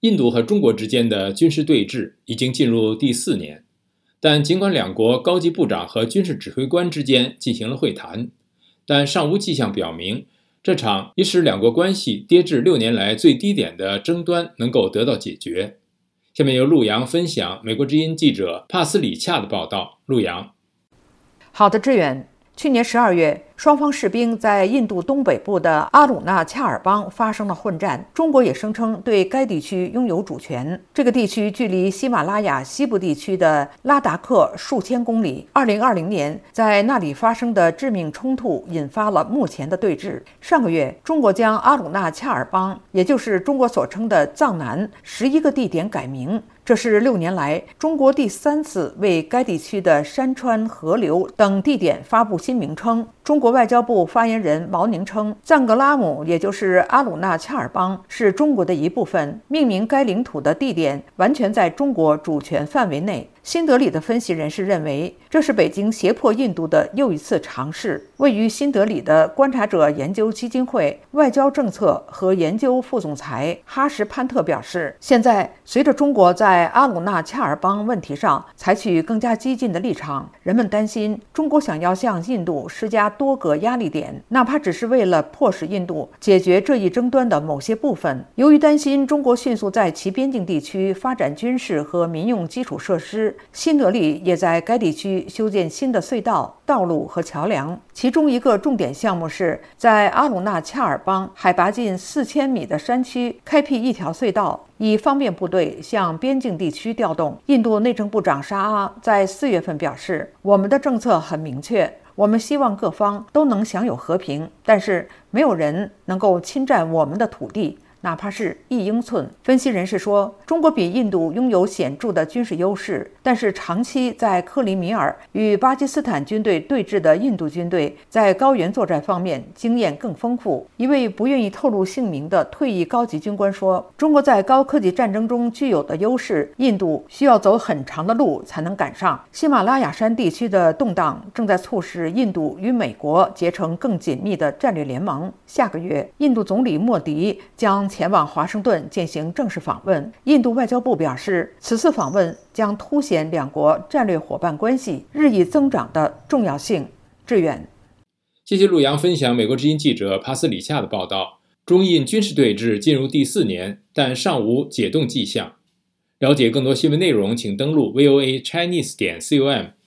印度和中国之间的军事对峙已经进入第四年，但尽管两国高级部长和军事指挥官之间进行了会谈，但尚无迹象表明这场已使两国关系跌至六年来最低点的争端能够得到解决。下面由陆阳分享美国之音记者帕斯里恰的报道。陆阳，好的，志远。去年十二月，双方士兵在印度东北部的阿鲁纳恰尔邦发生了混战。中国也声称对该地区拥有主权。这个地区距离喜马拉雅西部地区的拉达克数千公里。二零二零年，在那里发生的致命冲突引发了目前的对峙。上个月，中国将阿鲁纳恰尔邦，也就是中国所称的藏南十一个地点改名。这是六年来中国第三次为该地区的山川、河流等地点发布新名称。中国外交部发言人毛宁称，赞格拉姆，也就是阿鲁纳恰尔邦，是中国的一部分。命名该领土的地点完全在中国主权范围内。新德里的分析人士认为，这是北京胁迫印度的又一次尝试。位于新德里的观察者研究基金会外交政策和研究副总裁哈什潘特表示，现在随着中国在阿鲁纳恰尔邦问题上采取更加激进的立场，人们担心中国想要向印度施加多个压力点，哪怕只是为了迫使印度解决这一争端的某些部分。由于担心中国迅速在其边境地区发展军事和民用基础设施。新德里也在该地区修建新的隧道、道路和桥梁，其中一个重点项目是在阿鲁纳恰尔邦海拔近四千米的山区开辟一条隧道，以方便部队向边境地区调动。印度内政部长沙阿在四月份表示：“我们的政策很明确，我们希望各方都能享有和平，但是没有人能够侵占我们的土地。”哪怕是一英寸。分析人士说，中国比印度拥有显著的军事优势，但是长期在克里米尔与巴基斯坦军队对峙的印度军队在高原作战方面经验更丰富。一位不愿意透露姓名的退役高级军官说：“中国在高科技战争中具有的优势，印度需要走很长的路才能赶上。”喜马拉雅山地区的动荡正在促使印度与美国结成更紧密的战略联盟。下个月，印度总理莫迪将。前往华盛顿进行正式访问。印度外交部表示，此次访问将凸显两国战略伙伴关系日益增长的重要性。致远，谢谢陆阳分享美国之音记者帕斯里夏的报道。中印军事对峙进入第四年，但尚无解冻迹象。了解更多新闻内容，请登录 VOA Chinese 点 com。